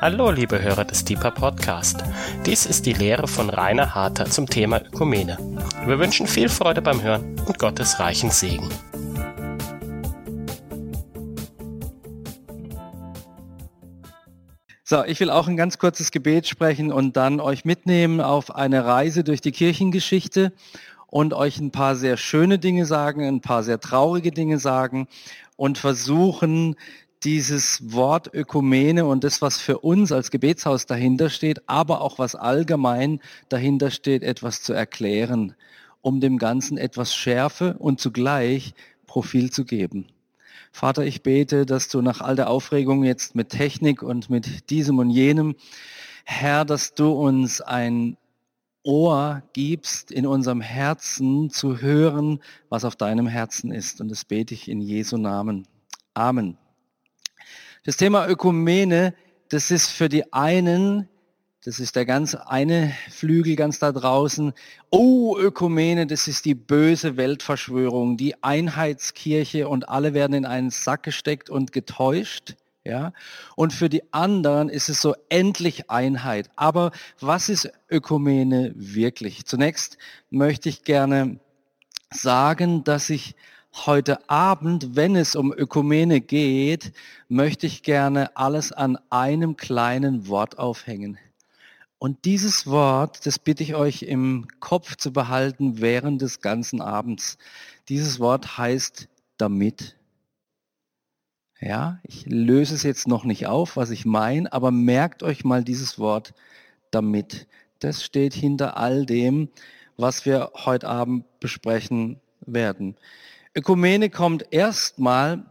Hallo, liebe Hörer des Deeper Podcast. Dies ist die Lehre von Rainer Harter zum Thema Ökumene. Wir wünschen viel Freude beim Hören und Gottes reichen Segen. So, ich will auch ein ganz kurzes Gebet sprechen und dann euch mitnehmen auf eine Reise durch die Kirchengeschichte und euch ein paar sehr schöne Dinge sagen, ein paar sehr traurige Dinge sagen und versuchen, dieses Wort Ökumene und das, was für uns als Gebetshaus dahinter steht, aber auch was allgemein dahinter steht, etwas zu erklären, um dem Ganzen etwas Schärfe und zugleich Profil zu geben. Vater, ich bete, dass du nach all der Aufregung jetzt mit Technik und mit diesem und jenem, Herr, dass du uns ein Ohr gibst, in unserem Herzen zu hören, was auf deinem Herzen ist. Und das bete ich in Jesu Namen. Amen. Das Thema Ökumene, das ist für die einen, das ist der ganz eine Flügel ganz da draußen, oh, Ökumene, das ist die böse Weltverschwörung, die Einheitskirche und alle werden in einen Sack gesteckt und getäuscht. Ja? Und für die anderen ist es so endlich Einheit. Aber was ist Ökumene wirklich? Zunächst möchte ich gerne sagen, dass ich heute Abend, wenn es um Ökumene geht, möchte ich gerne alles an einem kleinen Wort aufhängen. Und dieses Wort, das bitte ich euch im Kopf zu behalten während des ganzen Abends. Dieses Wort heißt damit. Ja, ich löse es jetzt noch nicht auf, was ich meine, aber merkt euch mal dieses Wort damit. Das steht hinter all dem, was wir heute Abend besprechen werden. Ökumene kommt erstmal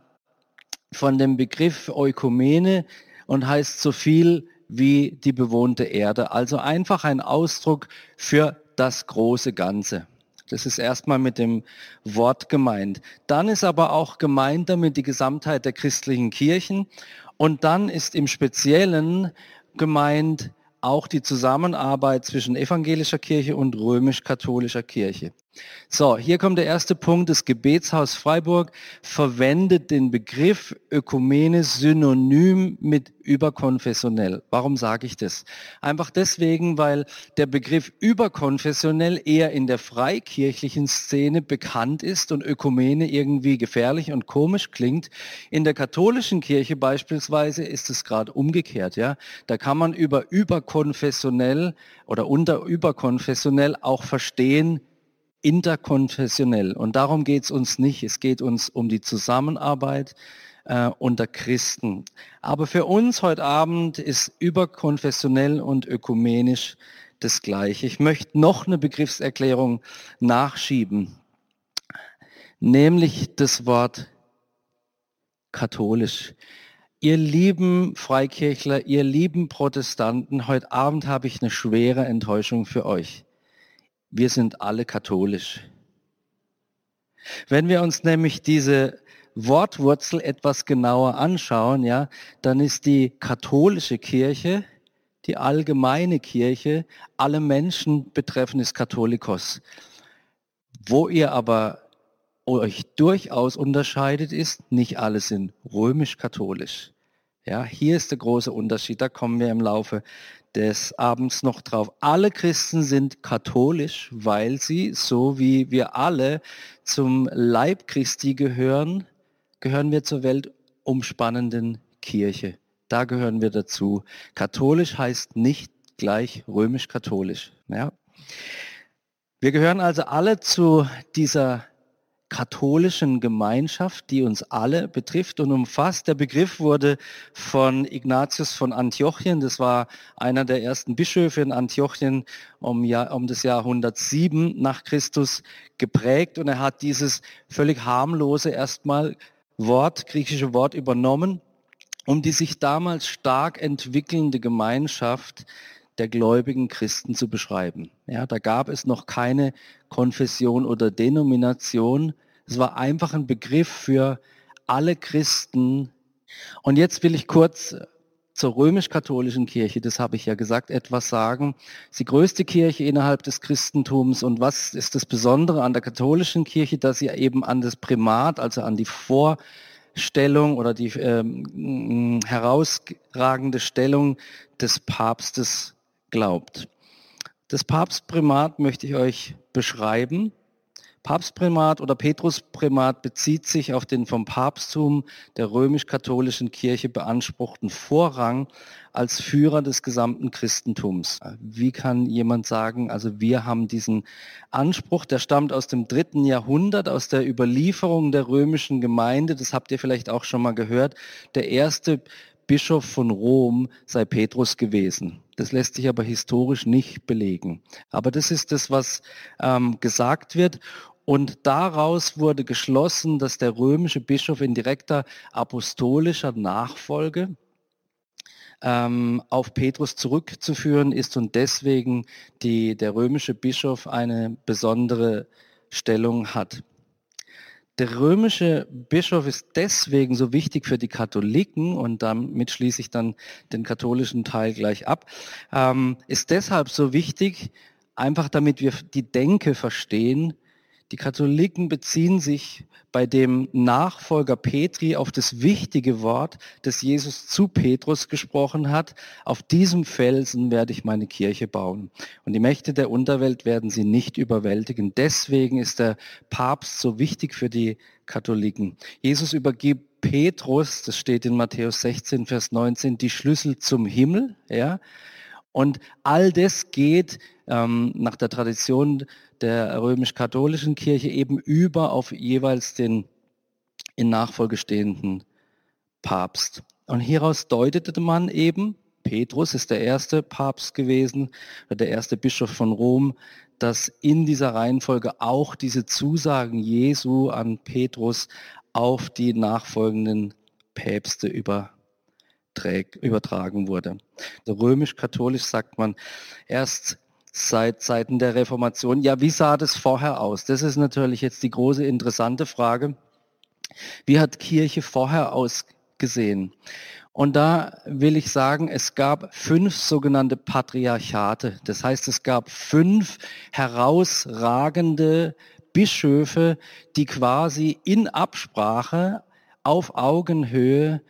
von dem Begriff Eukumene und heißt so viel wie die bewohnte Erde. Also einfach ein Ausdruck für das große Ganze. Das ist erstmal mit dem Wort gemeint. Dann ist aber auch gemeint damit die Gesamtheit der christlichen Kirchen. Und dann ist im Speziellen gemeint auch die Zusammenarbeit zwischen evangelischer Kirche und römisch-katholischer Kirche. So, hier kommt der erste Punkt. Das Gebetshaus Freiburg verwendet den Begriff Ökumene synonym mit überkonfessionell. Warum sage ich das? Einfach deswegen, weil der Begriff überkonfessionell eher in der freikirchlichen Szene bekannt ist und Ökumene irgendwie gefährlich und komisch klingt. In der katholischen Kirche beispielsweise ist es gerade umgekehrt. Ja, da kann man über überkonfessionell oder unter überkonfessionell auch verstehen, interkonfessionell. Und darum geht es uns nicht. Es geht uns um die Zusammenarbeit äh, unter Christen. Aber für uns heute Abend ist überkonfessionell und ökumenisch das Gleiche. Ich möchte noch eine Begriffserklärung nachschieben, nämlich das Wort katholisch. Ihr lieben Freikirchler, ihr lieben Protestanten, heute Abend habe ich eine schwere Enttäuschung für euch. Wir sind alle katholisch. Wenn wir uns nämlich diese Wortwurzel etwas genauer anschauen, ja, dann ist die katholische Kirche, die allgemeine Kirche, alle Menschen betreffen ist Katholikos. Wo ihr aber euch durchaus unterscheidet ist, nicht alle sind römisch-katholisch. Ja, hier ist der große Unterschied, da kommen wir im Laufe des Abends noch drauf. Alle Christen sind katholisch, weil sie, so wie wir alle zum Leib Christi gehören, gehören wir zur weltumspannenden Kirche. Da gehören wir dazu. Katholisch heißt nicht gleich römisch-katholisch. Ja. Wir gehören also alle zu dieser katholischen Gemeinschaft, die uns alle betrifft und umfasst. Der Begriff wurde von Ignatius von Antiochien, das war einer der ersten Bischöfe in Antiochien um, Jahr, um das Jahr 107 nach Christus geprägt und er hat dieses völlig harmlose erstmal Wort, griechische Wort übernommen, um die sich damals stark entwickelnde Gemeinschaft der gläubigen Christen zu beschreiben. Ja, da gab es noch keine Konfession oder Denomination. Es war einfach ein Begriff für alle Christen. Und jetzt will ich kurz zur römisch-katholischen Kirche, das habe ich ja gesagt, etwas sagen. die größte Kirche innerhalb des Christentums. Und was ist das Besondere an der katholischen Kirche, dass sie eben an das Primat, also an die Vor Stellung oder die ähm, herausragende Stellung des Papstes glaubt. Das Papstprimat möchte ich euch beschreiben. Papstprimat oder Petrusprimat bezieht sich auf den vom Papsttum der römisch-katholischen Kirche beanspruchten Vorrang als Führer des gesamten Christentums. Wie kann jemand sagen, also wir haben diesen Anspruch, der stammt aus dem dritten Jahrhundert, aus der Überlieferung der römischen Gemeinde, das habt ihr vielleicht auch schon mal gehört, der erste Bischof von Rom sei Petrus gewesen. Das lässt sich aber historisch nicht belegen. Aber das ist das, was ähm, gesagt wird. Und daraus wurde geschlossen, dass der römische Bischof in direkter apostolischer Nachfolge ähm, auf Petrus zurückzuführen ist und deswegen die, der römische Bischof eine besondere Stellung hat. Der römische Bischof ist deswegen so wichtig für die Katholiken und damit schließe ich dann den katholischen Teil gleich ab, ähm, ist deshalb so wichtig, einfach damit wir die Denke verstehen, die Katholiken beziehen sich bei dem Nachfolger Petri auf das wichtige Wort, das Jesus zu Petrus gesprochen hat. Auf diesem Felsen werde ich meine Kirche bauen. Und die Mächte der Unterwelt werden sie nicht überwältigen. Deswegen ist der Papst so wichtig für die Katholiken. Jesus übergibt Petrus, das steht in Matthäus 16, Vers 19, die Schlüssel zum Himmel. Ja? Und all das geht ähm, nach der Tradition der römisch-katholischen Kirche eben über auf jeweils den in Nachfolge stehenden Papst. Und hieraus deutete man eben, Petrus ist der erste Papst gewesen, der erste Bischof von Rom, dass in dieser Reihenfolge auch diese Zusagen Jesu an Petrus auf die nachfolgenden Päpste übertragen wurde. Römisch-katholisch sagt man, erst seit Zeiten der Reformation. Ja, wie sah das vorher aus? Das ist natürlich jetzt die große interessante Frage. Wie hat Kirche vorher ausgesehen? Und da will ich sagen, es gab fünf sogenannte Patriarchate. Das heißt, es gab fünf herausragende Bischöfe, die quasi in Absprache auf Augenhöhe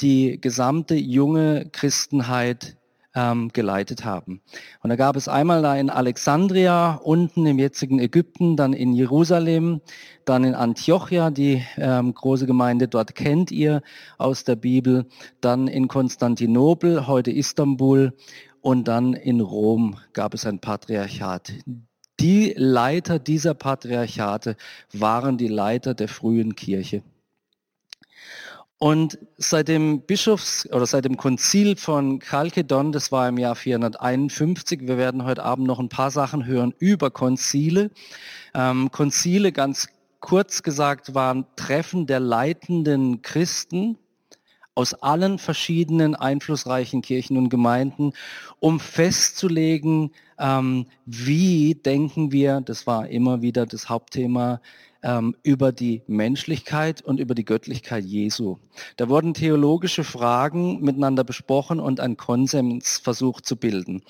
die gesamte junge Christenheit ähm, geleitet haben. Und da gab es einmal da in Alexandria, unten im jetzigen Ägypten, dann in Jerusalem, dann in Antiochia, die ähm, große Gemeinde dort kennt ihr aus der Bibel, dann in Konstantinopel, heute Istanbul und dann in Rom gab es ein Patriarchat. Die Leiter dieser Patriarchate waren die Leiter der frühen Kirche. Und seit dem Bischofs- oder seit dem Konzil von Chalkedon, das war im Jahr 451, wir werden heute Abend noch ein paar Sachen hören über Konzile. Ähm, Konzile, ganz kurz gesagt, waren Treffen der leitenden Christen aus allen verschiedenen einflussreichen Kirchen und Gemeinden, um festzulegen, ähm, wie denken wir, das war immer wieder das Hauptthema, ähm, über die Menschlichkeit und über die Göttlichkeit Jesu. Da wurden theologische Fragen miteinander besprochen und ein Konsens versucht zu bilden.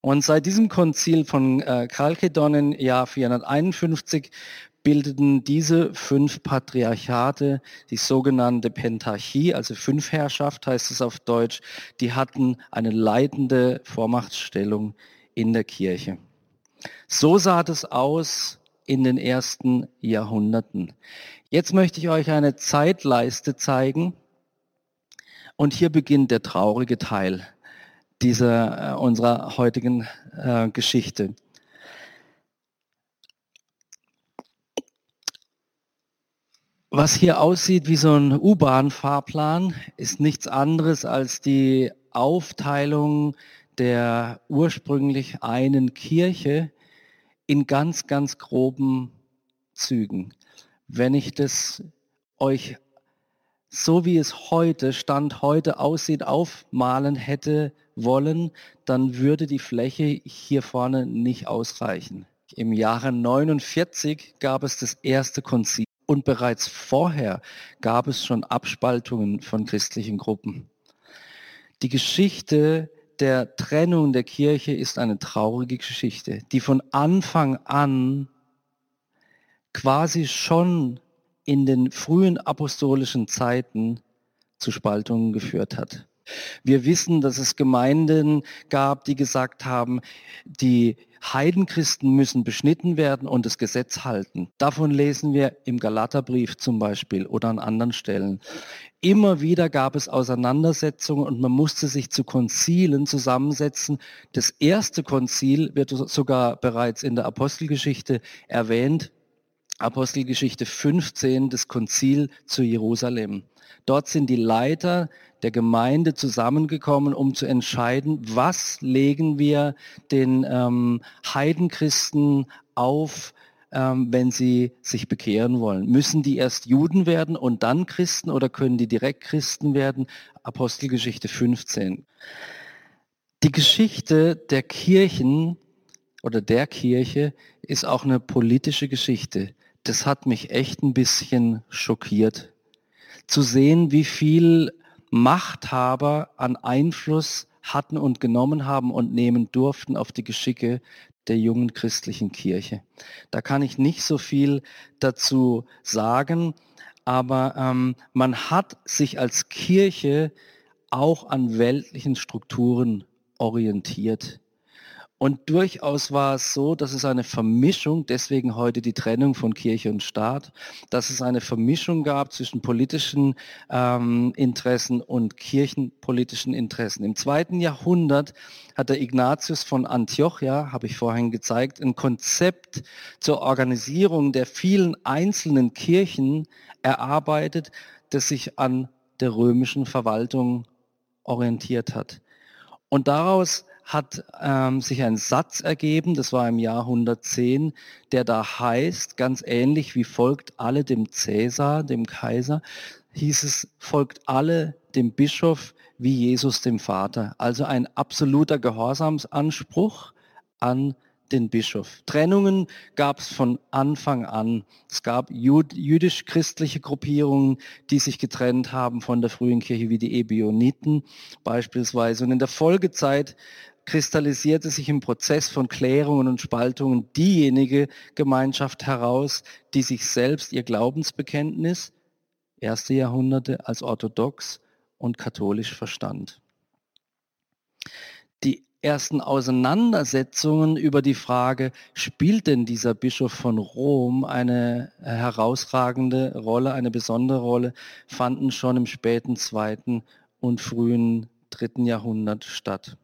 Und seit diesem Konzil von äh, Chalkedon im Jahr 451 bildeten diese fünf Patriarchate die sogenannte Pentarchie, also Fünfherrschaft heißt es auf Deutsch, die hatten eine leitende Vormachtstellung in der Kirche. So sah das aus in den ersten Jahrhunderten. Jetzt möchte ich euch eine Zeitleiste zeigen und hier beginnt der traurige Teil dieser äh, unserer heutigen äh, Geschichte. Was hier aussieht wie so ein U-Bahn-Fahrplan, ist nichts anderes als die Aufteilung der ursprünglich einen Kirche in ganz, ganz groben Zügen. Wenn ich das euch so wie es heute, Stand heute aussieht, aufmalen hätte wollen, dann würde die Fläche hier vorne nicht ausreichen. Im Jahre 49 gab es das erste Konzil und bereits vorher gab es schon Abspaltungen von christlichen Gruppen. Die Geschichte der Trennung der Kirche ist eine traurige Geschichte, die von Anfang an quasi schon in den frühen apostolischen Zeiten zu Spaltungen geführt hat. Wir wissen, dass es Gemeinden gab, die gesagt haben, die Heidenchristen müssen beschnitten werden und das Gesetz halten. Davon lesen wir im Galaterbrief zum Beispiel oder an anderen Stellen. Immer wieder gab es Auseinandersetzungen und man musste sich zu Konzilen zusammensetzen. Das erste Konzil wird sogar bereits in der Apostelgeschichte erwähnt. Apostelgeschichte 15, das Konzil zu Jerusalem. Dort sind die Leiter der Gemeinde zusammengekommen, um zu entscheiden, was legen wir den ähm, Heidenchristen auf, ähm, wenn sie sich bekehren wollen. Müssen die erst Juden werden und dann Christen oder können die direkt Christen werden? Apostelgeschichte 15. Die Geschichte der Kirchen oder der Kirche ist auch eine politische Geschichte. Das hat mich echt ein bisschen schockiert zu sehen, wie viel Machthaber an Einfluss hatten und genommen haben und nehmen durften auf die Geschicke der jungen christlichen Kirche. Da kann ich nicht so viel dazu sagen, aber ähm, man hat sich als Kirche auch an weltlichen Strukturen orientiert. Und durchaus war es so, dass es eine Vermischung, deswegen heute die Trennung von Kirche und Staat, dass es eine Vermischung gab zwischen politischen ähm, Interessen und kirchenpolitischen Interessen. Im zweiten Jahrhundert hat der Ignatius von Antiochia, habe ich vorhin gezeigt, ein Konzept zur Organisierung der vielen einzelnen Kirchen erarbeitet, das sich an der römischen Verwaltung orientiert hat. Und daraus hat ähm, sich ein Satz ergeben, das war im Jahr 110, der da heißt, ganz ähnlich wie folgt alle dem Cäsar, dem Kaiser, hieß es, folgt alle dem Bischof wie Jesus dem Vater. Also ein absoluter Gehorsamsanspruch an den Bischof. Trennungen gab es von Anfang an. Es gab jüdisch-christliche Gruppierungen, die sich getrennt haben von der frühen Kirche, wie die Ebioniten beispielsweise. Und in der Folgezeit kristallisierte sich im Prozess von Klärungen und Spaltungen diejenige Gemeinschaft heraus, die sich selbst ihr Glaubensbekenntnis, erste Jahrhunderte, als orthodox und katholisch verstand. Die ersten Auseinandersetzungen über die Frage, spielt denn dieser Bischof von Rom eine herausragende Rolle, eine besondere Rolle, fanden schon im späten zweiten und frühen dritten Jahrhundert statt.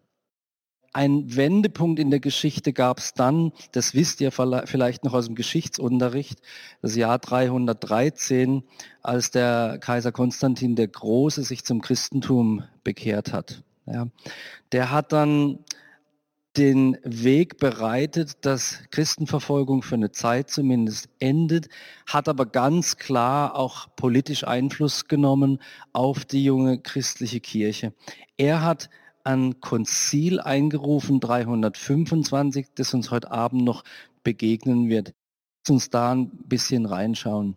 Ein Wendepunkt in der Geschichte gab es dann, das wisst ihr vielleicht noch aus dem Geschichtsunterricht, das Jahr 313, als der Kaiser Konstantin der Große sich zum Christentum bekehrt hat. Ja, der hat dann den Weg bereitet, dass Christenverfolgung für eine Zeit zumindest endet, hat aber ganz klar auch politisch Einfluss genommen auf die junge christliche Kirche. Er hat ein Konzil eingerufen, 325, das uns heute Abend noch begegnen wird. Lass uns da ein bisschen reinschauen.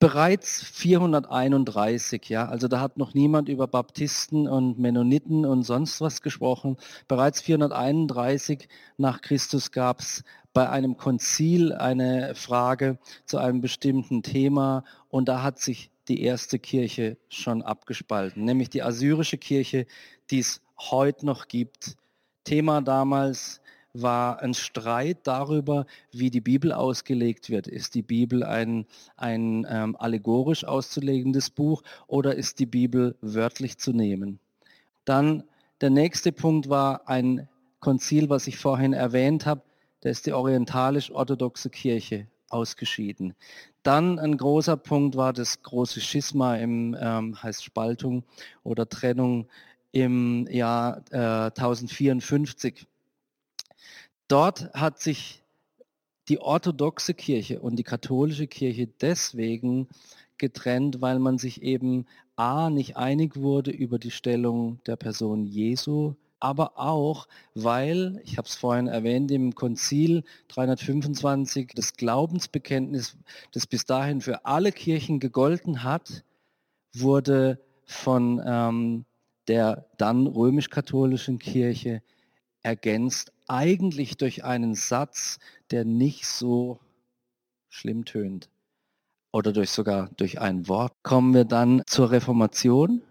Bereits 431, ja, also da hat noch niemand über Baptisten und Mennoniten und sonst was gesprochen. Bereits 431 nach Christus gab es bei einem Konzil eine Frage zu einem bestimmten Thema und da hat sich die erste Kirche schon abgespalten, nämlich die assyrische Kirche, die es heute noch gibt. Thema damals war ein Streit darüber, wie die Bibel ausgelegt wird. Ist die Bibel ein, ein ähm, allegorisch auszulegendes Buch oder ist die Bibel wörtlich zu nehmen? Dann der nächste Punkt war ein Konzil, was ich vorhin erwähnt habe, da ist die orientalisch-orthodoxe Kirche ausgeschieden. Dann ein großer Punkt war das große Schisma im, ähm, heißt Spaltung oder Trennung im Jahr äh, 1054. Dort hat sich die orthodoxe Kirche und die katholische Kirche deswegen getrennt, weil man sich eben a nicht einig wurde über die Stellung der Person Jesu aber auch, weil, ich habe es vorhin erwähnt, im Konzil 325 das Glaubensbekenntnis, das bis dahin für alle Kirchen gegolten hat, wurde von ähm, der dann römisch-katholischen Kirche ergänzt, eigentlich durch einen Satz, der nicht so schlimm tönt. oder durch sogar durch ein Wort. Kommen wir dann zur Reformation,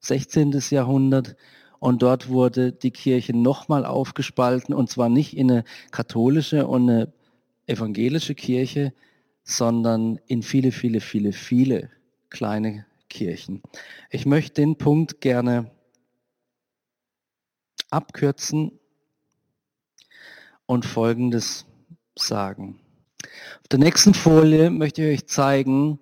16. Jahrhundert, und dort wurde die Kirche nochmal aufgespalten, und zwar nicht in eine katholische und eine evangelische Kirche, sondern in viele, viele, viele, viele kleine Kirchen. Ich möchte den Punkt gerne abkürzen und Folgendes sagen. Auf der nächsten Folie möchte ich euch zeigen,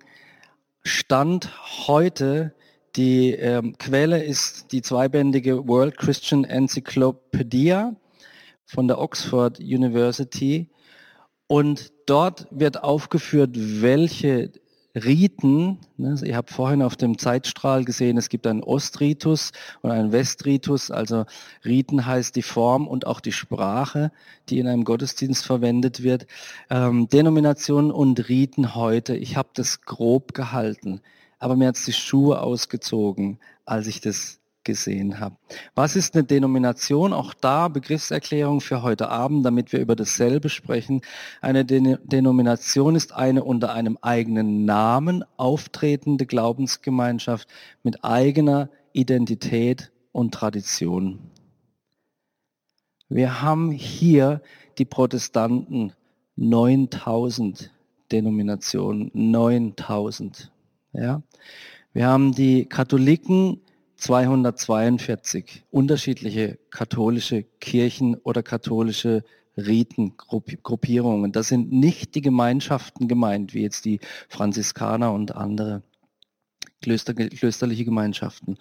Stand heute, die ähm, Quelle ist die zweibändige World Christian Encyclopedia von der Oxford University. Und dort wird aufgeführt, welche Riten, ne, ihr habt vorhin auf dem Zeitstrahl gesehen, es gibt einen Ostritus und einen Westritus, also Riten heißt die Form und auch die Sprache, die in einem Gottesdienst verwendet wird. Ähm, Denominationen und Riten heute, ich habe das grob gehalten, aber mir hat es die Schuhe ausgezogen, als ich das gesehen habe. Was ist eine Denomination? Auch da Begriffserklärung für heute Abend, damit wir über dasselbe sprechen. Eine Den Denomination ist eine unter einem eigenen Namen auftretende Glaubensgemeinschaft mit eigener Identität und Tradition. Wir haben hier die Protestanten 9000 Denominationen, 9000. Ja. Wir haben die Katholiken 242 unterschiedliche katholische Kirchen oder katholische Riten, Gruppierungen. Das sind nicht die Gemeinschaften gemeint, wie jetzt die Franziskaner und andere Klöster, klösterliche Gemeinschaften.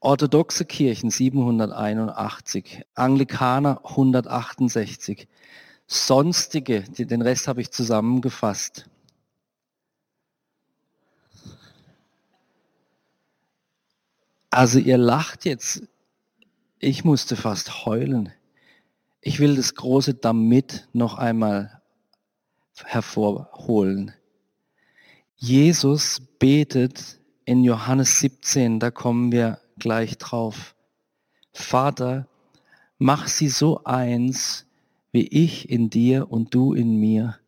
Orthodoxe Kirchen 781, Anglikaner 168, sonstige, den Rest habe ich zusammengefasst, Also ihr lacht jetzt. Ich musste fast heulen. Ich will das große Damit noch einmal hervorholen. Jesus betet in Johannes 17, da kommen wir gleich drauf. Vater, mach sie so eins, wie ich in dir und du in mir,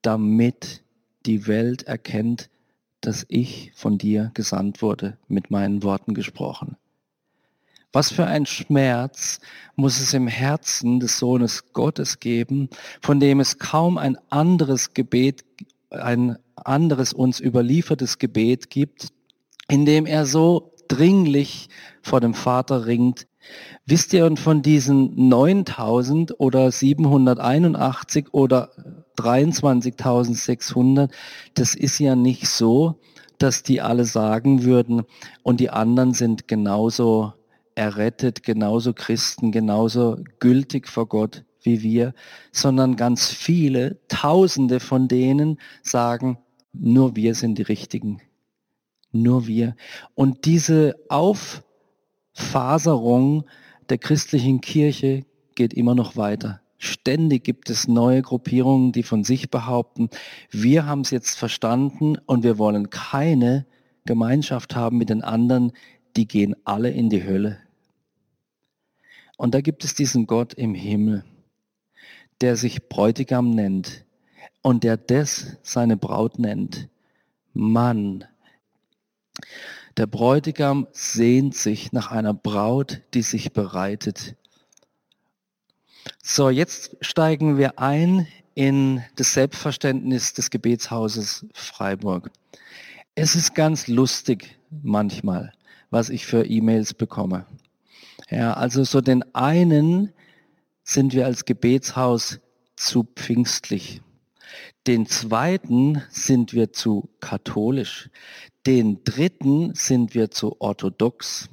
damit die Welt erkennt, dass ich von dir gesandt wurde, mit meinen Worten gesprochen. Was für ein Schmerz muss es im Herzen des Sohnes Gottes geben, von dem es kaum ein anderes Gebet, ein anderes uns überliefertes Gebet gibt, in dem er so dringlich vor dem Vater ringt. Wisst ihr, und von diesen 9000 oder 781 oder 23.600, das ist ja nicht so, dass die alle sagen würden, und die anderen sind genauso errettet, genauso Christen, genauso gültig vor Gott wie wir, sondern ganz viele, Tausende von denen sagen, nur wir sind die Richtigen. Nur wir. Und diese Auffaserung der christlichen Kirche geht immer noch weiter. Ständig gibt es neue Gruppierungen, die von sich behaupten, wir haben es jetzt verstanden und wir wollen keine Gemeinschaft haben mit den anderen, die gehen alle in die Hölle. Und da gibt es diesen Gott im Himmel, der sich Bräutigam nennt und der das seine Braut nennt. Mann, der Bräutigam sehnt sich nach einer Braut, die sich bereitet. So, jetzt steigen wir ein in das Selbstverständnis des Gebetshauses Freiburg. Es ist ganz lustig manchmal, was ich für E-Mails bekomme. Ja, also so den einen sind wir als Gebetshaus zu pfingstlich. Den zweiten sind wir zu katholisch. Den dritten sind wir zu orthodox.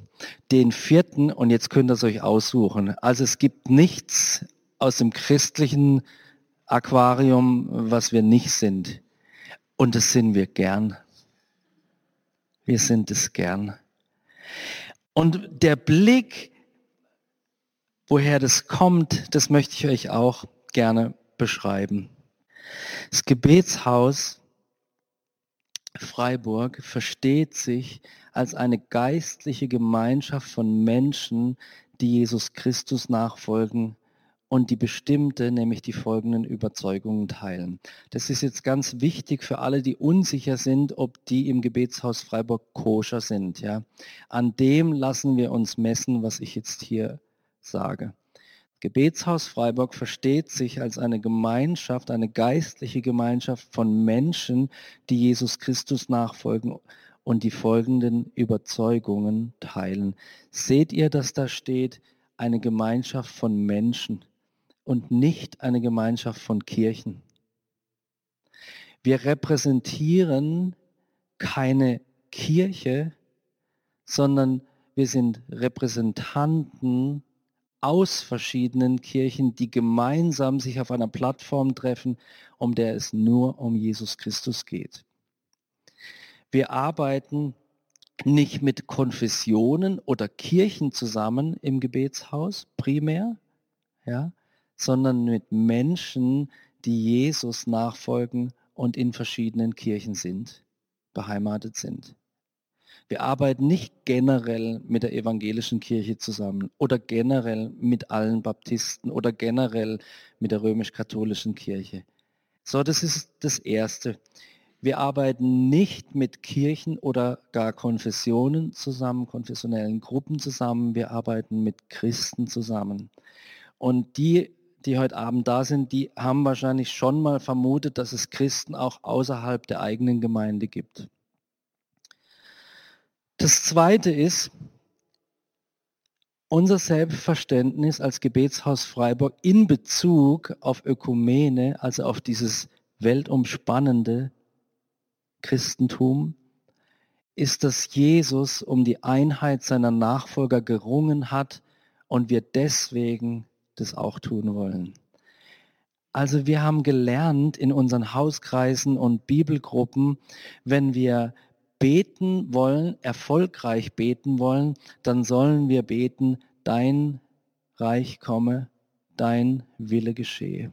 Den vierten, und jetzt könnt ihr es euch aussuchen. Also es gibt nichts aus dem christlichen Aquarium, was wir nicht sind. Und das sind wir gern. Wir sind es gern. Und der Blick, woher das kommt, das möchte ich euch auch gerne beschreiben. Das Gebetshaus Freiburg versteht sich als eine geistliche Gemeinschaft von Menschen, die Jesus Christus nachfolgen und die bestimmte, nämlich die folgenden Überzeugungen teilen. Das ist jetzt ganz wichtig für alle, die unsicher sind, ob die im Gebetshaus Freiburg koscher sind. Ja. An dem lassen wir uns messen, was ich jetzt hier sage. Gebetshaus Freiburg versteht sich als eine Gemeinschaft, eine geistliche Gemeinschaft von Menschen, die Jesus Christus nachfolgen und die folgenden Überzeugungen teilen. Seht ihr, dass da steht, eine Gemeinschaft von Menschen und nicht eine Gemeinschaft von Kirchen? Wir repräsentieren keine Kirche, sondern wir sind Repräsentanten aus verschiedenen Kirchen, die gemeinsam sich auf einer Plattform treffen, um der es nur um Jesus Christus geht. Wir arbeiten nicht mit Konfessionen oder Kirchen zusammen im Gebetshaus primär, ja, sondern mit Menschen, die Jesus nachfolgen und in verschiedenen Kirchen sind, beheimatet sind. Wir arbeiten nicht generell mit der evangelischen Kirche zusammen oder generell mit allen Baptisten oder generell mit der römisch-katholischen Kirche. So, das ist das Erste. Wir arbeiten nicht mit Kirchen oder gar Konfessionen zusammen, konfessionellen Gruppen zusammen. Wir arbeiten mit Christen zusammen. Und die, die heute Abend da sind, die haben wahrscheinlich schon mal vermutet, dass es Christen auch außerhalb der eigenen Gemeinde gibt. Das Zweite ist, unser Selbstverständnis als Gebetshaus Freiburg in Bezug auf Ökumene, also auf dieses weltumspannende Christentum, ist, dass Jesus um die Einheit seiner Nachfolger gerungen hat und wir deswegen das auch tun wollen. Also wir haben gelernt in unseren Hauskreisen und Bibelgruppen, wenn wir beten wollen, erfolgreich beten wollen, dann sollen wir beten, dein Reich komme, dein Wille geschehe.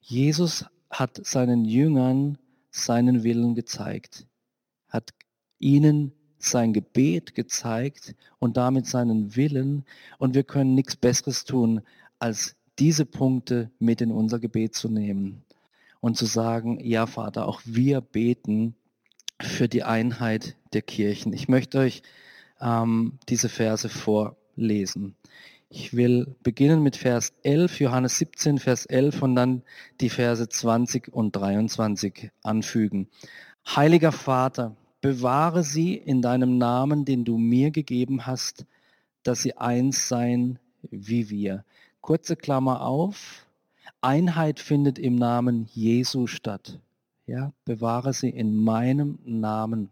Jesus hat seinen Jüngern seinen Willen gezeigt, hat ihnen sein Gebet gezeigt und damit seinen Willen. Und wir können nichts Besseres tun, als diese Punkte mit in unser Gebet zu nehmen und zu sagen, ja Vater, auch wir beten für die Einheit der Kirchen. Ich möchte euch ähm, diese Verse vorlesen. Ich will beginnen mit Vers 11, Johannes 17, Vers 11 und dann die Verse 20 und 23 anfügen. Heiliger Vater, bewahre sie in deinem Namen, den du mir gegeben hast, dass sie eins seien wie wir. Kurze Klammer auf. Einheit findet im Namen Jesu statt. Ja, bewahre sie in meinem Namen.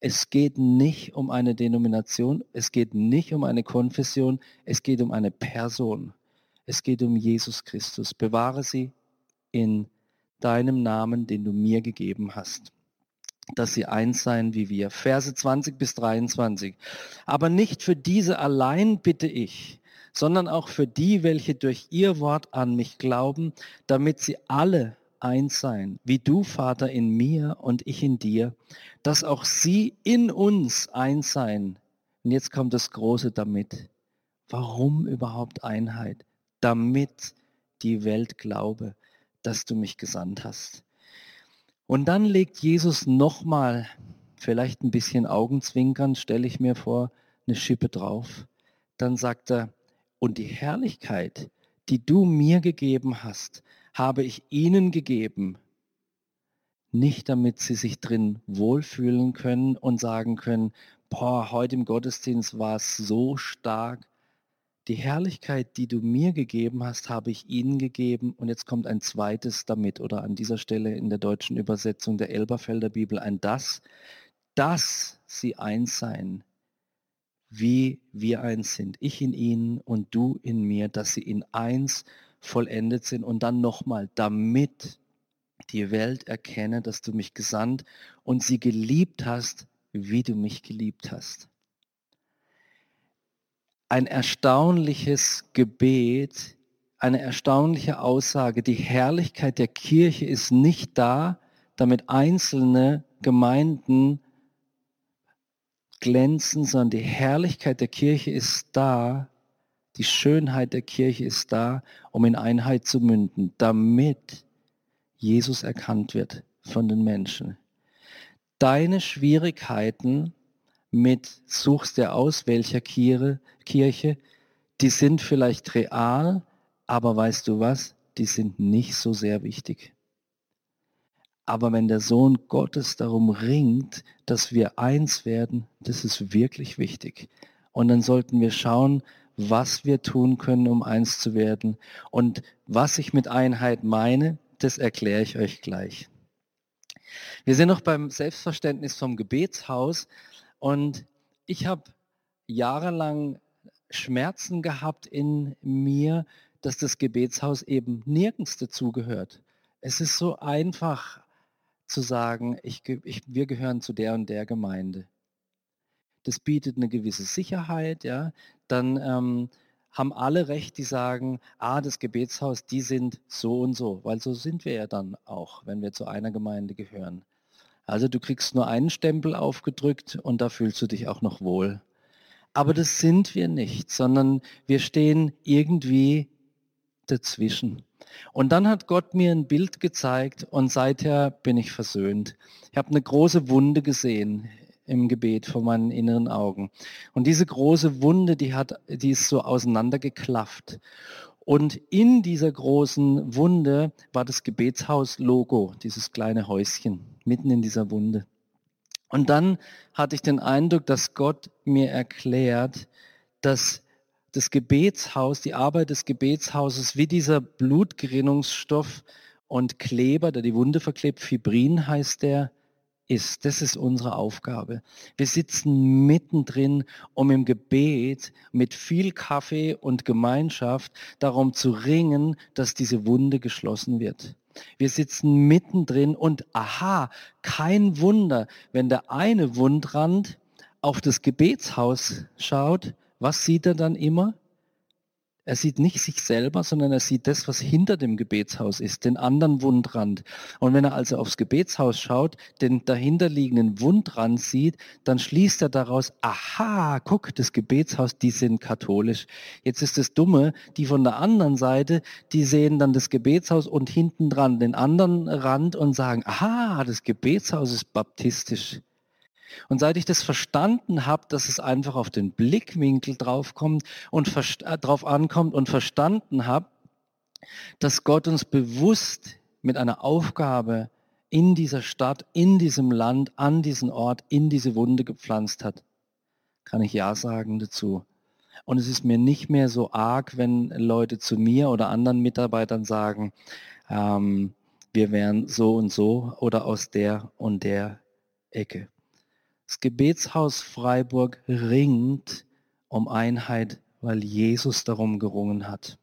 Es geht nicht um eine Denomination, es geht nicht um eine Konfession, es geht um eine Person. Es geht um Jesus Christus. Bewahre sie in deinem Namen, den du mir gegeben hast, dass sie eins seien wie wir. Verse 20 bis 23. Aber nicht für diese allein bitte ich, sondern auch für die, welche durch ihr Wort an mich glauben, damit sie alle eins sein, wie du, Vater, in mir und ich in dir, dass auch sie in uns eins sein. Und jetzt kommt das Große damit. Warum überhaupt Einheit? Damit die Welt glaube, dass du mich gesandt hast. Und dann legt Jesus nochmal, vielleicht ein bisschen Augenzwinkern, stelle ich mir vor, eine Schippe drauf. Dann sagt er, und die Herrlichkeit, die du mir gegeben hast, habe ich ihnen gegeben, nicht damit sie sich drin wohlfühlen können und sagen können, boah, heute im Gottesdienst war es so stark. Die Herrlichkeit, die du mir gegeben hast, habe ich ihnen gegeben und jetzt kommt ein zweites damit oder an dieser Stelle in der deutschen Übersetzung der Elberfelder Bibel ein das, dass sie eins seien, wie wir eins sind. Ich in ihnen und du in mir, dass sie in eins vollendet sind und dann nochmal, damit die Welt erkenne, dass du mich gesandt und sie geliebt hast, wie du mich geliebt hast. Ein erstaunliches Gebet, eine erstaunliche Aussage. Die Herrlichkeit der Kirche ist nicht da, damit einzelne Gemeinden glänzen, sondern die Herrlichkeit der Kirche ist da, Die Schönheit der Kirche ist da, um in Einheit zu münden, damit Jesus erkannt wird von den Menschen. Deine Schwierigkeiten mit suchst dir aus, welcher Kirche, die sind vielleicht real, aber weißt du was? Die sind nicht so sehr wichtig. Aber wenn der Sohn Gottes darum ringt, dass wir eins werden, das ist wirklich wichtig. Und dann sollten wir schauen, was wir tun können, um eins zu werden. Und was ich mit Einheit meine, das erkläre ich euch gleich. Wir sind noch beim Selbstverständnis vom Gebetshaus und ich habe jahrelang Schmerzen gehabt in mir, dass das Gebetshaus eben nirgends dazugehört. Es ist so einfach zu sagen, ich, ich, wir gehören zu der und der Gemeinde. Das bietet eine gewisse Sicherheit, ja. Dann ähm, haben alle recht, die sagen, ah, das Gebetshaus, die sind so und so, weil so sind wir ja dann auch, wenn wir zu einer Gemeinde gehören. Also du kriegst nur einen Stempel aufgedrückt und da fühlst du dich auch noch wohl. Aber das sind wir nicht, sondern wir stehen irgendwie dazwischen. Und dann hat Gott mir ein Bild gezeigt und seither bin ich versöhnt. Ich habe eine große Wunde gesehen im Gebet vor meinen inneren Augen. Und diese große Wunde, die hat, die ist so auseinandergeklafft. Und in dieser großen Wunde war das Gebetshaus-Logo, dieses kleine Häuschen, mitten in dieser Wunde. Und dann hatte ich den Eindruck, dass Gott mir erklärt, dass das Gebetshaus, die Arbeit des Gebetshauses wie dieser Blutgerinnungsstoff und Kleber, der die Wunde verklebt, Fibrin heißt der, ist. Das ist unsere Aufgabe. Wir sitzen mittendrin, um im Gebet mit viel Kaffee und Gemeinschaft darum zu ringen, dass diese Wunde geschlossen wird. Wir sitzen mittendrin und aha, kein Wunder, wenn der eine Wundrand auf das Gebetshaus schaut, was sieht er dann immer? Er sieht nicht sich selber, sondern er sieht das, was hinter dem Gebetshaus ist, den anderen Wundrand. Und wenn er also aufs Gebetshaus schaut, den dahinterliegenden Wundrand sieht, dann schließt er daraus, aha, guck, das Gebetshaus, die sind katholisch. Jetzt ist das Dumme, die von der anderen Seite, die sehen dann das Gebetshaus und hinten dran den anderen Rand und sagen, aha, das Gebetshaus ist baptistisch. Und seit ich das verstanden habe, dass es einfach auf den Blickwinkel draufkommt und äh, drauf ankommt und verstanden habe, dass Gott uns bewusst mit einer Aufgabe in dieser Stadt, in diesem Land, an diesen Ort, in diese Wunde gepflanzt hat, kann ich Ja sagen dazu. Und es ist mir nicht mehr so arg, wenn Leute zu mir oder anderen Mitarbeitern sagen, ähm, wir wären so und so oder aus der und der Ecke. Das Gebetshaus Freiburg ringt um Einheit, weil Jesus darum gerungen hat.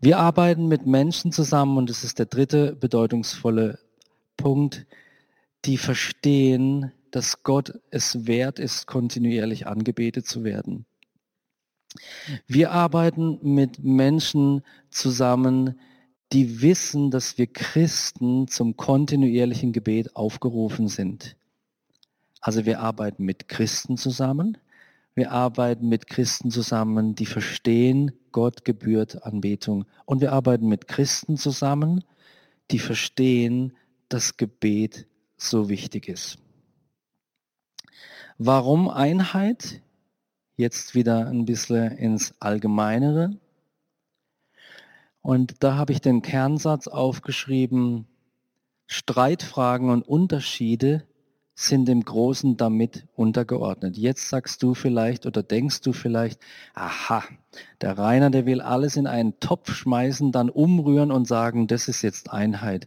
Wir arbeiten mit Menschen zusammen und das ist der dritte bedeutungsvolle Punkt, die verstehen, dass Gott es wert ist, kontinuierlich angebetet zu werden. Wir arbeiten mit Menschen zusammen, die wissen, dass wir Christen zum kontinuierlichen Gebet aufgerufen sind. Also wir arbeiten mit Christen zusammen. Wir arbeiten mit Christen zusammen, die verstehen, Gott gebührt Anbetung. Und wir arbeiten mit Christen zusammen, die verstehen, dass Gebet so wichtig ist. Warum Einheit? Jetzt wieder ein bisschen ins Allgemeinere. Und da habe ich den Kernsatz aufgeschrieben, Streitfragen und Unterschiede sind dem Großen damit untergeordnet. Jetzt sagst du vielleicht oder denkst du vielleicht, aha, der Rainer, der will alles in einen Topf schmeißen, dann umrühren und sagen, das ist jetzt Einheit.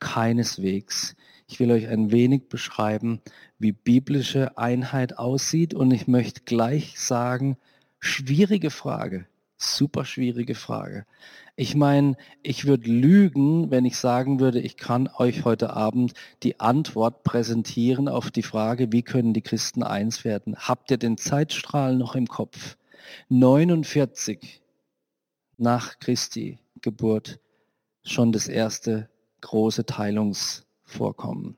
Keineswegs. Ich will euch ein wenig beschreiben, wie biblische Einheit aussieht und ich möchte gleich sagen, schwierige Frage, super schwierige Frage. Ich meine, ich würde lügen, wenn ich sagen würde, ich kann euch heute Abend die Antwort präsentieren auf die Frage, wie können die Christen eins werden. Habt ihr den Zeitstrahl noch im Kopf? 49 nach Christi Geburt schon das erste große Teilungsvorkommen.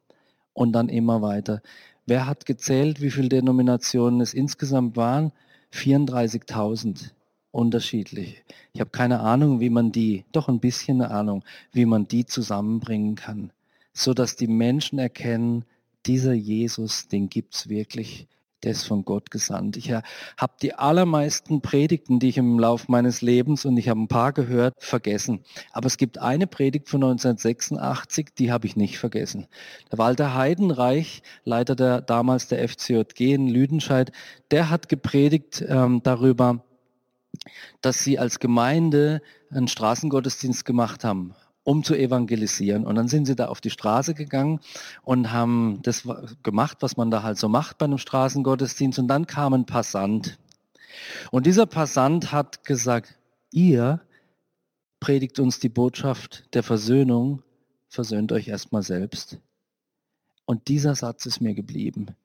Und dann immer weiter. Wer hat gezählt, wie viele Denominationen es insgesamt waren? 34.000 unterschiedlich. Ich habe keine Ahnung, wie man die, doch ein bisschen eine Ahnung, wie man die zusammenbringen kann, so dass die Menschen erkennen, dieser Jesus, den gibt es wirklich der ist von Gott gesandt. Ich habe die allermeisten Predigten, die ich im Laufe meines Lebens, und ich habe ein paar gehört, vergessen. Aber es gibt eine Predigt von 1986, die habe ich nicht vergessen. Der Walter Heidenreich, Leiter der damals der FCJG in Lüdenscheid, der hat gepredigt ähm, darüber, dass sie als Gemeinde einen Straßengottesdienst gemacht haben um zu evangelisieren. Und dann sind sie da auf die Straße gegangen und haben das gemacht, was man da halt so macht bei einem Straßengottesdienst. Und dann kam ein Passant. Und dieser Passant hat gesagt, ihr predigt uns die Botschaft der Versöhnung, versöhnt euch erstmal selbst. Und dieser Satz ist mir geblieben.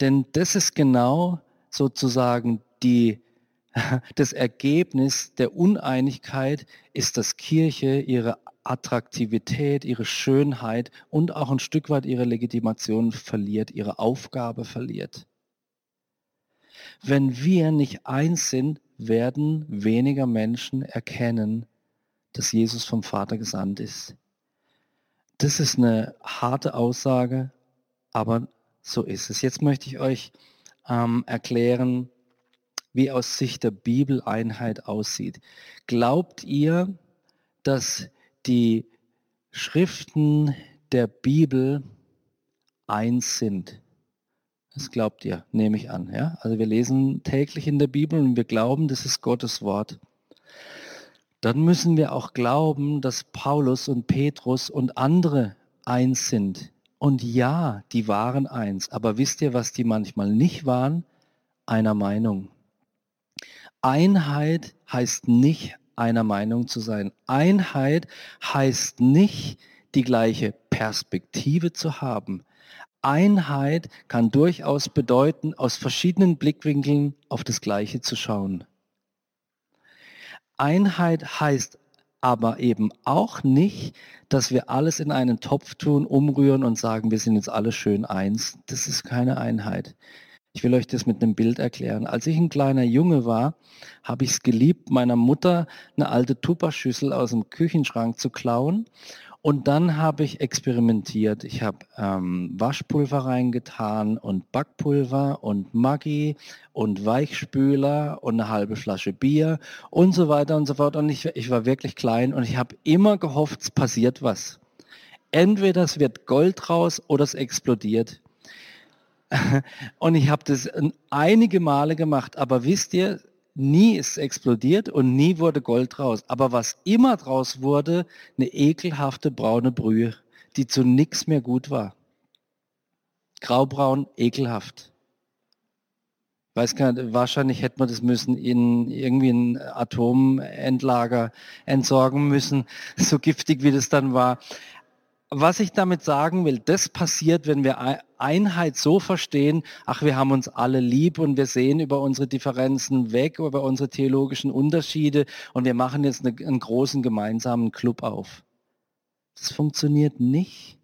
Denn das ist genau sozusagen die, das Ergebnis der Uneinigkeit, ist, dass Kirche ihre Attraktivität, ihre Schönheit und auch ein Stück weit ihre Legitimation verliert, ihre Aufgabe verliert. Wenn wir nicht eins sind, werden weniger Menschen erkennen, dass Jesus vom Vater gesandt ist. Das ist eine harte Aussage, aber so ist es. Jetzt möchte ich euch ähm, erklären, wie aus Sicht der Bibel Einheit aussieht. Glaubt ihr, dass die Schriften der Bibel eins sind. Das glaubt ihr, nehme ich an. Ja? Also wir lesen täglich in der Bibel und wir glauben, das ist Gottes Wort. Dann müssen wir auch glauben, dass Paulus und Petrus und andere eins sind. Und ja, die waren eins. Aber wisst ihr, was die manchmal nicht waren? Einer Meinung. Einheit heißt nicht einer Meinung zu sein. Einheit heißt nicht, die gleiche Perspektive zu haben. Einheit kann durchaus bedeuten, aus verschiedenen Blickwinkeln auf das Gleiche zu schauen. Einheit heißt aber eben auch nicht, dass wir alles in einen Topf tun, umrühren und sagen, wir sind jetzt alle schön eins. Das ist keine Einheit. Ich will euch das mit einem Bild erklären. Als ich ein kleiner Junge war, habe ich es geliebt, meiner Mutter eine alte Tupperschüssel aus dem Küchenschrank zu klauen. Und dann habe ich experimentiert. Ich habe ähm, Waschpulver reingetan und Backpulver und Maggi und Weichspüler und eine halbe Flasche Bier und so weiter und so fort. Und ich, ich war wirklich klein und ich habe immer gehofft, es passiert was. Entweder es wird Gold raus oder es explodiert. Und ich habe das einige Male gemacht, aber wisst ihr, nie ist es explodiert und nie wurde Gold draus. Aber was immer draus wurde, eine ekelhafte braune Brühe, die zu nichts mehr gut war. Graubraun, ekelhaft. Weiß gar nicht, wahrscheinlich hätte man das müssen in irgendwie ein Atomendlager entsorgen müssen, so giftig wie das dann war was ich damit sagen will, das passiert, wenn wir Einheit so verstehen, ach, wir haben uns alle lieb und wir sehen über unsere Differenzen weg, über unsere theologischen Unterschiede und wir machen jetzt eine, einen großen gemeinsamen Club auf. Das funktioniert nicht.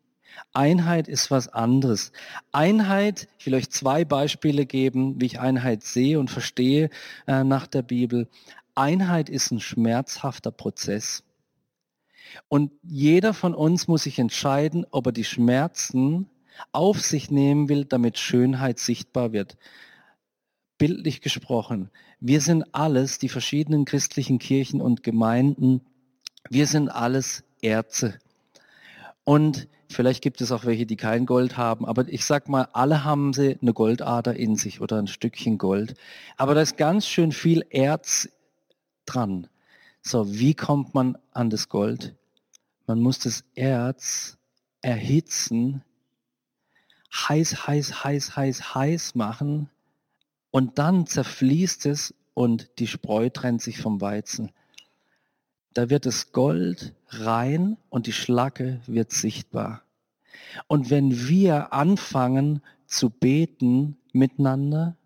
Einheit ist was anderes. Einheit, ich will euch zwei Beispiele geben, wie ich Einheit sehe und verstehe äh, nach der Bibel. Einheit ist ein schmerzhafter Prozess. Und jeder von uns muss sich entscheiden, ob er die Schmerzen auf sich nehmen will, damit Schönheit sichtbar wird. Bildlich gesprochen, wir sind alles, die verschiedenen christlichen Kirchen und Gemeinden, wir sind alles Erze. Und vielleicht gibt es auch welche, die kein Gold haben, aber ich sag mal, alle haben sie eine Goldader in sich oder ein Stückchen Gold. Aber da ist ganz schön viel Erz dran. So, wie kommt man an das Gold? Man muss das Erz erhitzen, heiß, heiß, heiß, heiß, heiß machen und dann zerfließt es und die Spreu trennt sich vom Weizen. Da wird das Gold rein und die Schlacke wird sichtbar. Und wenn wir anfangen zu beten miteinander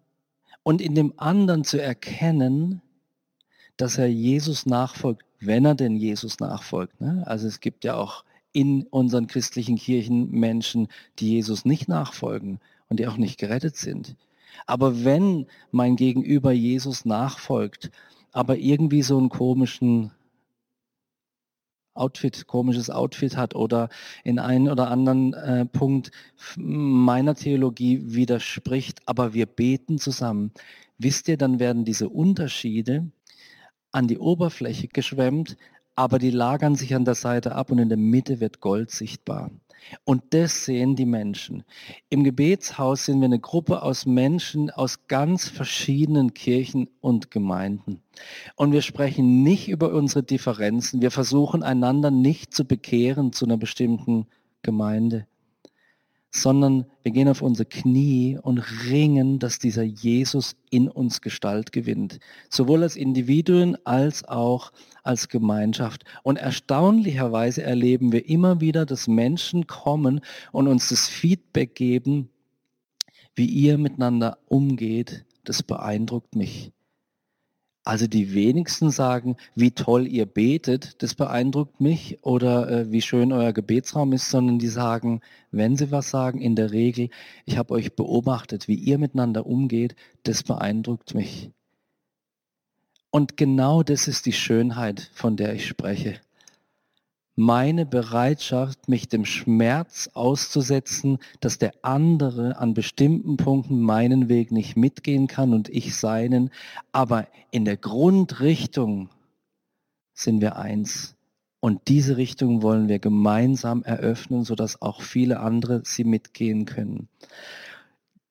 und in dem anderen zu erkennen, dass er Jesus nachfolgt, wenn er denn Jesus nachfolgt. Ne? Also es gibt ja auch in unseren christlichen Kirchen Menschen, die Jesus nicht nachfolgen und die auch nicht gerettet sind. Aber wenn mein Gegenüber Jesus nachfolgt, aber irgendwie so einen komischen Outfit, komisches Outfit hat oder in einen oder anderen äh, Punkt meiner Theologie widerspricht, aber wir beten zusammen. Wisst ihr, dann werden diese Unterschiede an die Oberfläche geschwemmt, aber die lagern sich an der Seite ab und in der Mitte wird Gold sichtbar. Und das sehen die Menschen. Im Gebetshaus sind wir eine Gruppe aus Menschen aus ganz verschiedenen Kirchen und Gemeinden. Und wir sprechen nicht über unsere Differenzen. Wir versuchen einander nicht zu bekehren zu einer bestimmten Gemeinde sondern wir gehen auf unsere Knie und ringen, dass dieser Jesus in uns Gestalt gewinnt. Sowohl als Individuen als auch als Gemeinschaft. Und erstaunlicherweise erleben wir immer wieder, dass Menschen kommen und uns das Feedback geben, wie ihr miteinander umgeht. Das beeindruckt mich. Also die wenigsten sagen, wie toll ihr betet, das beeindruckt mich oder äh, wie schön euer Gebetsraum ist, sondern die sagen, wenn sie was sagen, in der Regel, ich habe euch beobachtet, wie ihr miteinander umgeht, das beeindruckt mich. Und genau das ist die Schönheit, von der ich spreche meine Bereitschaft, mich dem Schmerz auszusetzen, dass der andere an bestimmten Punkten meinen Weg nicht mitgehen kann und ich seinen, aber in der Grundrichtung sind wir eins. Und diese Richtung wollen wir gemeinsam eröffnen, sodass auch viele andere sie mitgehen können.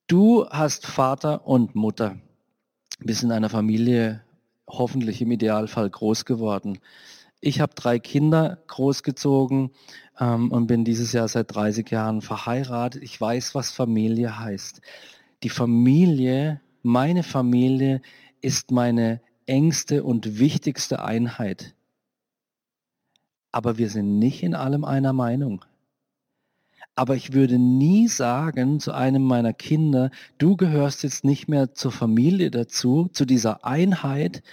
Du hast Vater und Mutter, bist in einer Familie hoffentlich im Idealfall groß geworden. Ich habe drei Kinder großgezogen ähm, und bin dieses Jahr seit 30 Jahren verheiratet. Ich weiß, was Familie heißt. Die Familie, meine Familie ist meine engste und wichtigste Einheit. Aber wir sind nicht in allem einer Meinung. Aber ich würde nie sagen zu einem meiner Kinder, du gehörst jetzt nicht mehr zur Familie dazu, zu dieser Einheit,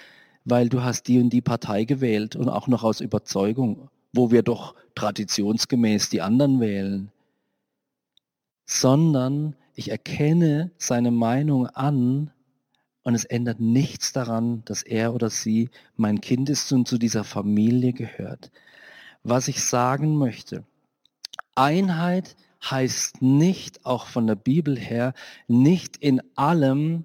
weil du hast die und die Partei gewählt und auch noch aus Überzeugung, wo wir doch traditionsgemäß die anderen wählen, sondern ich erkenne seine Meinung an und es ändert nichts daran, dass er oder sie mein Kind ist und zu dieser Familie gehört. Was ich sagen möchte, Einheit heißt nicht, auch von der Bibel her, nicht in allem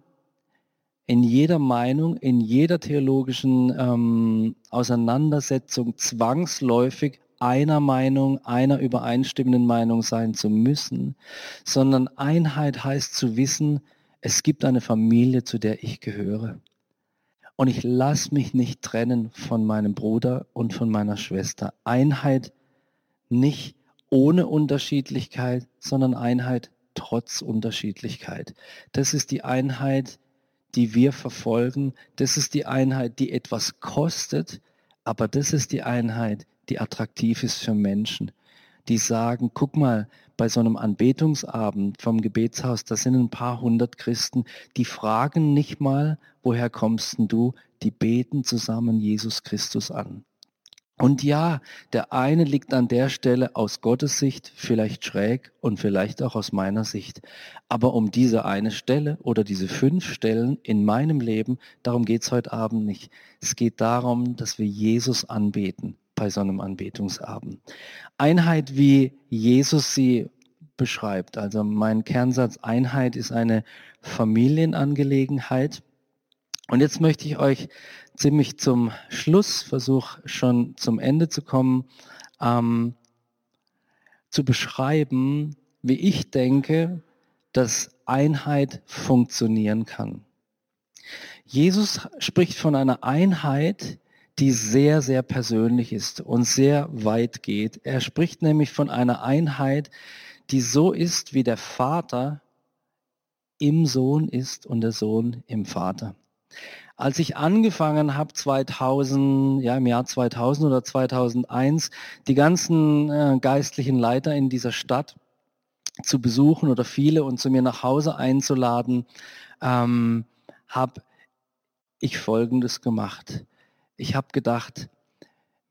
in jeder Meinung, in jeder theologischen ähm, Auseinandersetzung zwangsläufig einer Meinung, einer übereinstimmenden Meinung sein zu müssen, sondern Einheit heißt zu wissen, es gibt eine Familie, zu der ich gehöre. Und ich lasse mich nicht trennen von meinem Bruder und von meiner Schwester. Einheit nicht ohne Unterschiedlichkeit, sondern Einheit trotz Unterschiedlichkeit. Das ist die Einheit, die wir verfolgen. Das ist die Einheit, die etwas kostet, aber das ist die Einheit, die attraktiv ist für Menschen, die sagen, guck mal, bei so einem Anbetungsabend vom Gebetshaus, da sind ein paar hundert Christen, die fragen nicht mal, woher kommst denn du, die beten zusammen Jesus Christus an. Und ja, der eine liegt an der Stelle aus Gottes Sicht vielleicht schräg und vielleicht auch aus meiner Sicht. Aber um diese eine Stelle oder diese fünf Stellen in meinem Leben, darum geht's heute Abend nicht. Es geht darum, dass wir Jesus anbeten bei so einem Anbetungsabend. Einheit, wie Jesus sie beschreibt. Also mein Kernsatz Einheit ist eine Familienangelegenheit. Und jetzt möchte ich euch ziemlich zum Schluss, versuche schon zum Ende zu kommen, ähm, zu beschreiben, wie ich denke, dass Einheit funktionieren kann. Jesus spricht von einer Einheit, die sehr, sehr persönlich ist und sehr weit geht. Er spricht nämlich von einer Einheit, die so ist, wie der Vater im Sohn ist und der Sohn im Vater. Als ich angefangen habe 2000, ja im Jahr 2000 oder 2001, die ganzen äh, geistlichen Leiter in dieser Stadt zu besuchen oder viele und zu mir nach Hause einzuladen, ähm, habe ich Folgendes gemacht. Ich habe gedacht,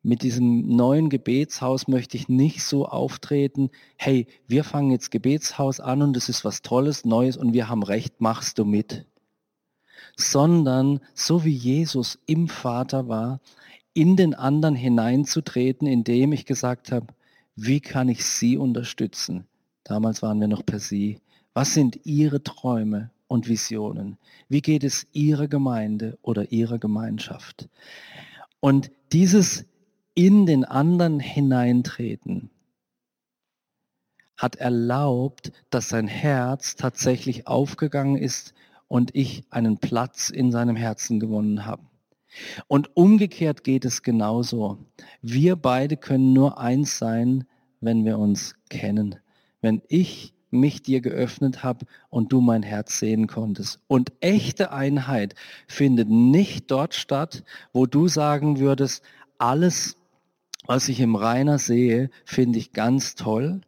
mit diesem neuen Gebetshaus möchte ich nicht so auftreten, hey, wir fangen jetzt Gebetshaus an und es ist was Tolles, Neues und wir haben recht, machst du mit. Sondern so wie Jesus im Vater war, in den anderen hineinzutreten, indem ich gesagt habe, wie kann ich sie unterstützen? Damals waren wir noch per sie. Was sind ihre Träume und Visionen? Wie geht es ihrer Gemeinde oder ihrer Gemeinschaft? Und dieses in den anderen hineintreten hat erlaubt, dass sein Herz tatsächlich aufgegangen ist und ich einen Platz in seinem Herzen gewonnen habe. Und umgekehrt geht es genauso. Wir beide können nur eins sein, wenn wir uns kennen. Wenn ich mich dir geöffnet habe und du mein Herz sehen konntest. Und echte Einheit findet nicht dort statt, wo du sagen würdest, alles was ich im Rainer sehe, finde ich ganz toll,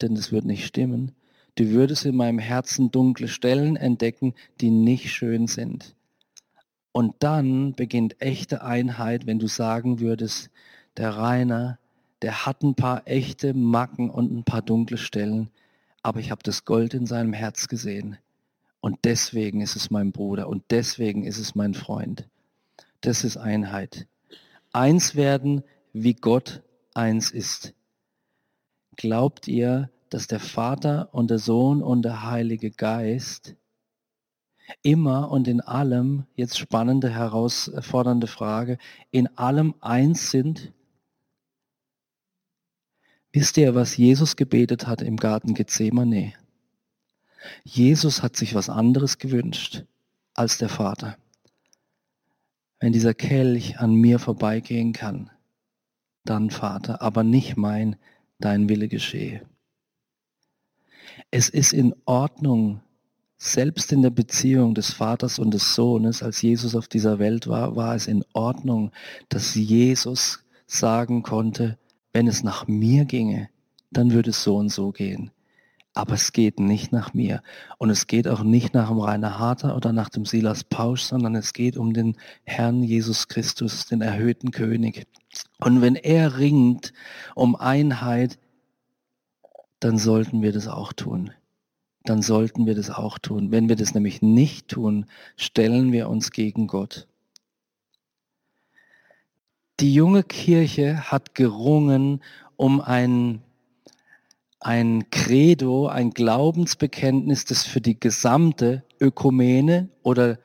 denn das wird nicht stimmen. Du würdest in meinem Herzen dunkle Stellen entdecken, die nicht schön sind. Und dann beginnt echte Einheit, wenn du sagen würdest, der Rainer, der hat ein paar echte Macken und ein paar dunkle Stellen, aber ich habe das Gold in seinem Herz gesehen. Und deswegen ist es mein Bruder und deswegen ist es mein Freund. Das ist Einheit. Eins werden wie Gott eins ist. Glaubt ihr, dass der Vater und der Sohn und der Heilige Geist immer und in allem, jetzt spannende, herausfordernde Frage, in allem eins sind? Wisst ihr, was Jesus gebetet hat im Garten Gethsemane? Jesus hat sich was anderes gewünscht als der Vater. Wenn dieser Kelch an mir vorbeigehen kann, dann Vater, aber nicht mein, dein Wille geschehe. Es ist in Ordnung, selbst in der Beziehung des Vaters und des Sohnes, als Jesus auf dieser Welt war, war es in Ordnung, dass Jesus sagen konnte, wenn es nach mir ginge, dann würde es so und so gehen. Aber es geht nicht nach mir. Und es geht auch nicht nach dem Rainer Harter oder nach dem Silas Pausch, sondern es geht um den Herrn Jesus Christus, den erhöhten König. Und wenn er ringt um Einheit, dann sollten wir das auch tun. Dann sollten wir das auch tun. Wenn wir das nämlich nicht tun, stellen wir uns gegen Gott. Die junge Kirche hat gerungen um ein ein Credo, ein Glaubensbekenntnis, das für die gesamte Ökumene oder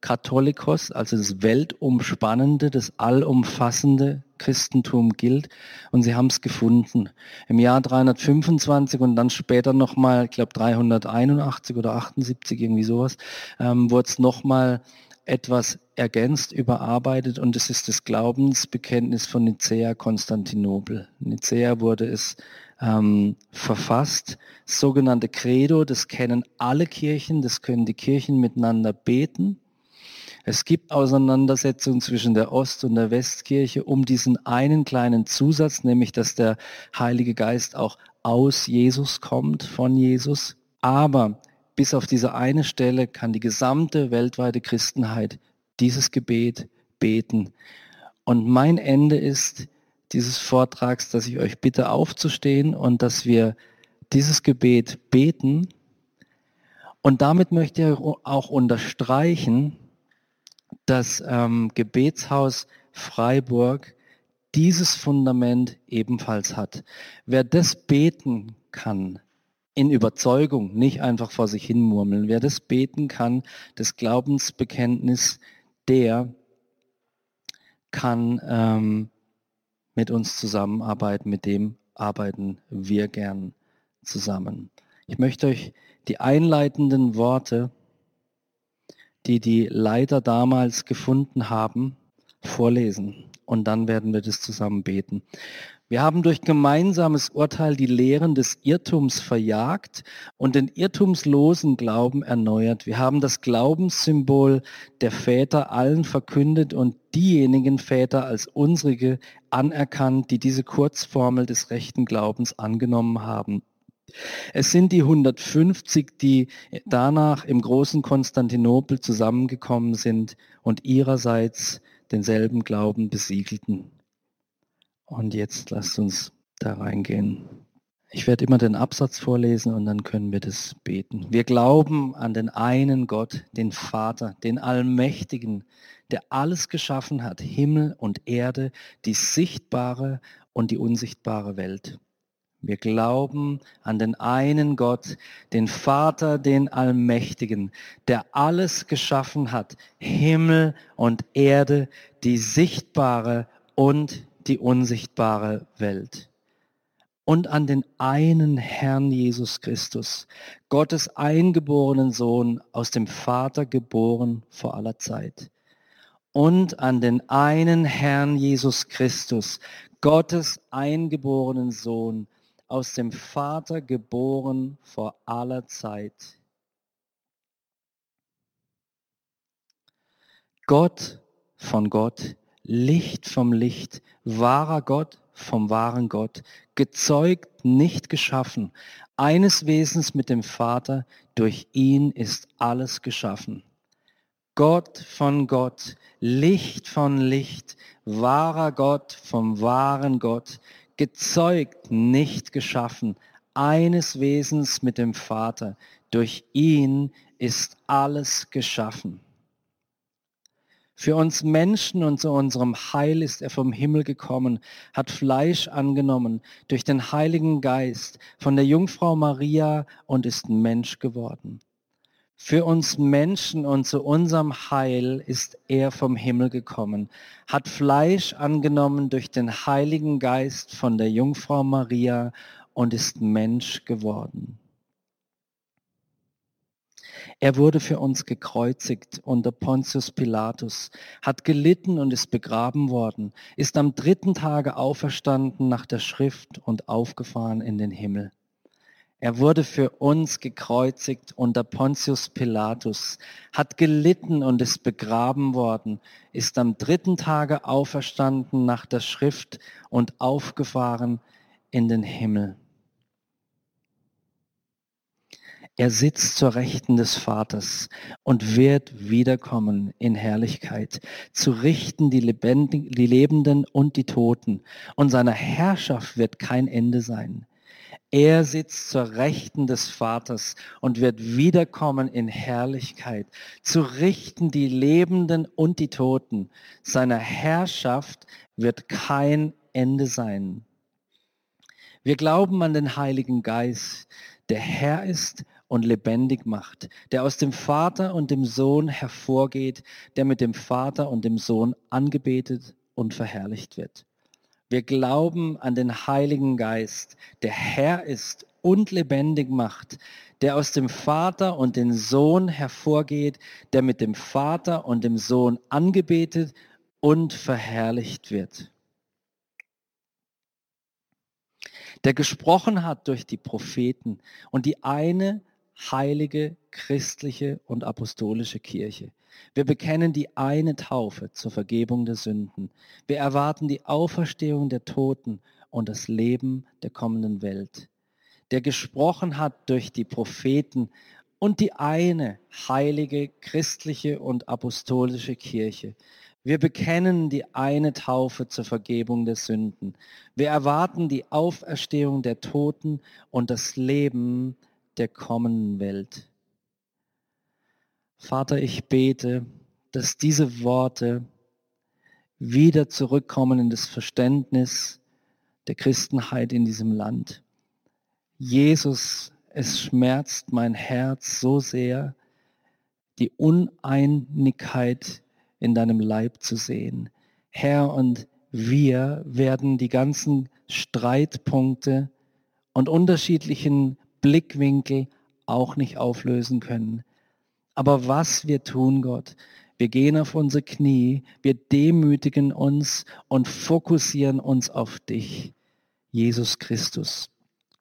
Katholikos, also das weltumspannende, das allumfassende Christentum gilt. Und sie haben es gefunden. Im Jahr 325 und dann später nochmal, ich glaube 381 oder 78, irgendwie sowas, ähm, wurde es nochmal etwas ergänzt, überarbeitet und es ist das Glaubensbekenntnis von Nicea Konstantinopel. Nicea wurde es ähm, verfasst. sogenannte Credo, das kennen alle Kirchen, das können die Kirchen miteinander beten. Es gibt Auseinandersetzungen zwischen der Ost- und der Westkirche um diesen einen kleinen Zusatz, nämlich dass der Heilige Geist auch aus Jesus kommt, von Jesus. Aber bis auf diese eine Stelle kann die gesamte weltweite Christenheit dieses Gebet beten. Und mein Ende ist, dieses Vortrags, dass ich euch bitte aufzustehen und dass wir dieses Gebet beten. Und damit möchte ich auch unterstreichen, dass ähm, Gebetshaus Freiburg dieses Fundament ebenfalls hat. Wer das beten kann, in Überzeugung, nicht einfach vor sich hin murmeln, wer das beten kann, das Glaubensbekenntnis, der kann ähm, mit uns zusammenarbeiten, mit dem arbeiten wir gern zusammen. Ich möchte euch die einleitenden Worte, die die Leiter damals gefunden haben, vorlesen und dann werden wir das zusammen beten. Wir haben durch gemeinsames Urteil die Lehren des Irrtums verjagt und den irrtumslosen Glauben erneuert. Wir haben das Glaubenssymbol der Väter allen verkündet und diejenigen Väter als unsrige anerkannt, die diese Kurzformel des rechten Glaubens angenommen haben. Es sind die 150, die danach im großen Konstantinopel zusammengekommen sind und ihrerseits denselben Glauben besiegelten. Und jetzt lasst uns da reingehen. Ich werde immer den Absatz vorlesen und dann können wir das beten. Wir glauben an den einen Gott, den Vater, den Allmächtigen, der alles geschaffen hat, Himmel und Erde, die sichtbare und die unsichtbare Welt. Wir glauben an den einen Gott, den Vater, den Allmächtigen, der alles geschaffen hat, Himmel und Erde, die sichtbare und die unsichtbare Welt. Und an den einen Herrn Jesus Christus, Gottes eingeborenen Sohn, aus dem Vater geboren vor aller Zeit. Und an den einen Herrn Jesus Christus, Gottes eingeborenen Sohn, aus dem Vater geboren vor aller Zeit. Gott von Gott, Licht vom Licht, wahrer Gott vom wahren Gott, gezeugt, nicht geschaffen, eines Wesens mit dem Vater, durch ihn ist alles geschaffen. Gott von Gott, Licht von Licht, wahrer Gott vom wahren Gott, gezeugt, nicht geschaffen, eines Wesens mit dem Vater. Durch ihn ist alles geschaffen. Für uns Menschen und zu unserem Heil ist er vom Himmel gekommen, hat Fleisch angenommen durch den Heiligen Geist von der Jungfrau Maria und ist Mensch geworden. Für uns Menschen und zu unserem Heil ist er vom Himmel gekommen, hat Fleisch angenommen durch den Heiligen Geist von der Jungfrau Maria und ist Mensch geworden. Er wurde für uns gekreuzigt unter Pontius Pilatus, hat gelitten und ist begraben worden, ist am dritten Tage auferstanden nach der Schrift und aufgefahren in den Himmel. Er wurde für uns gekreuzigt unter Pontius Pilatus, hat gelitten und ist begraben worden, ist am dritten Tage auferstanden nach der Schrift und aufgefahren in den Himmel. Er sitzt zur Rechten des Vaters und wird wiederkommen in Herrlichkeit, zu richten die, Lebenden und die Toten. Und seiner Herrschaft wird kein Ende sein. Er sitzt zur Rechten des Vaters und wird wiederkommen in Herrlichkeit, zu richten die Lebenden und die Toten. Seiner Herrschaft wird kein Ende sein. Wir glauben an den Heiligen Geist, der Herr ist und lebendig macht, der aus dem Vater und dem Sohn hervorgeht, der mit dem Vater und dem Sohn angebetet und verherrlicht wird. Wir glauben an den Heiligen Geist, der Herr ist und lebendig macht, der aus dem Vater und dem Sohn hervorgeht, der mit dem Vater und dem Sohn angebetet und verherrlicht wird. Der gesprochen hat durch die Propheten und die eine heilige christliche und apostolische Kirche. Wir bekennen die eine Taufe zur Vergebung der Sünden. Wir erwarten die Auferstehung der Toten und das Leben der kommenden Welt. Der gesprochen hat durch die Propheten und die eine heilige christliche und apostolische Kirche. Wir bekennen die eine Taufe zur Vergebung der Sünden. Wir erwarten die Auferstehung der Toten und das Leben der kommenden Welt. Vater, ich bete, dass diese Worte wieder zurückkommen in das Verständnis der Christenheit in diesem Land. Jesus, es schmerzt mein Herz so sehr, die Uneinigkeit in deinem Leib zu sehen. Herr, und wir werden die ganzen Streitpunkte und unterschiedlichen Blickwinkel auch nicht auflösen können. Aber was wir tun, Gott, wir gehen auf unsere Knie, wir demütigen uns und fokussieren uns auf dich, Jesus Christus.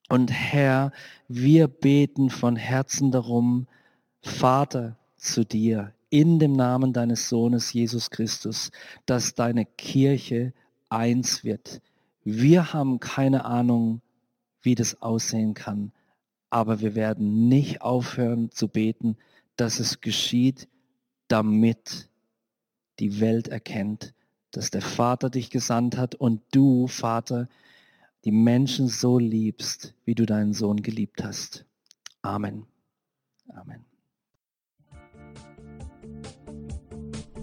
Und Herr, wir beten von Herzen darum, Vater, zu dir, in dem Namen deines Sohnes Jesus Christus, dass deine Kirche eins wird. Wir haben keine Ahnung, wie das aussehen kann, aber wir werden nicht aufhören zu beten, dass es geschieht, damit die Welt erkennt, dass der Vater dich gesandt hat und du, Vater, die Menschen so liebst, wie du deinen Sohn geliebt hast. Amen. Amen.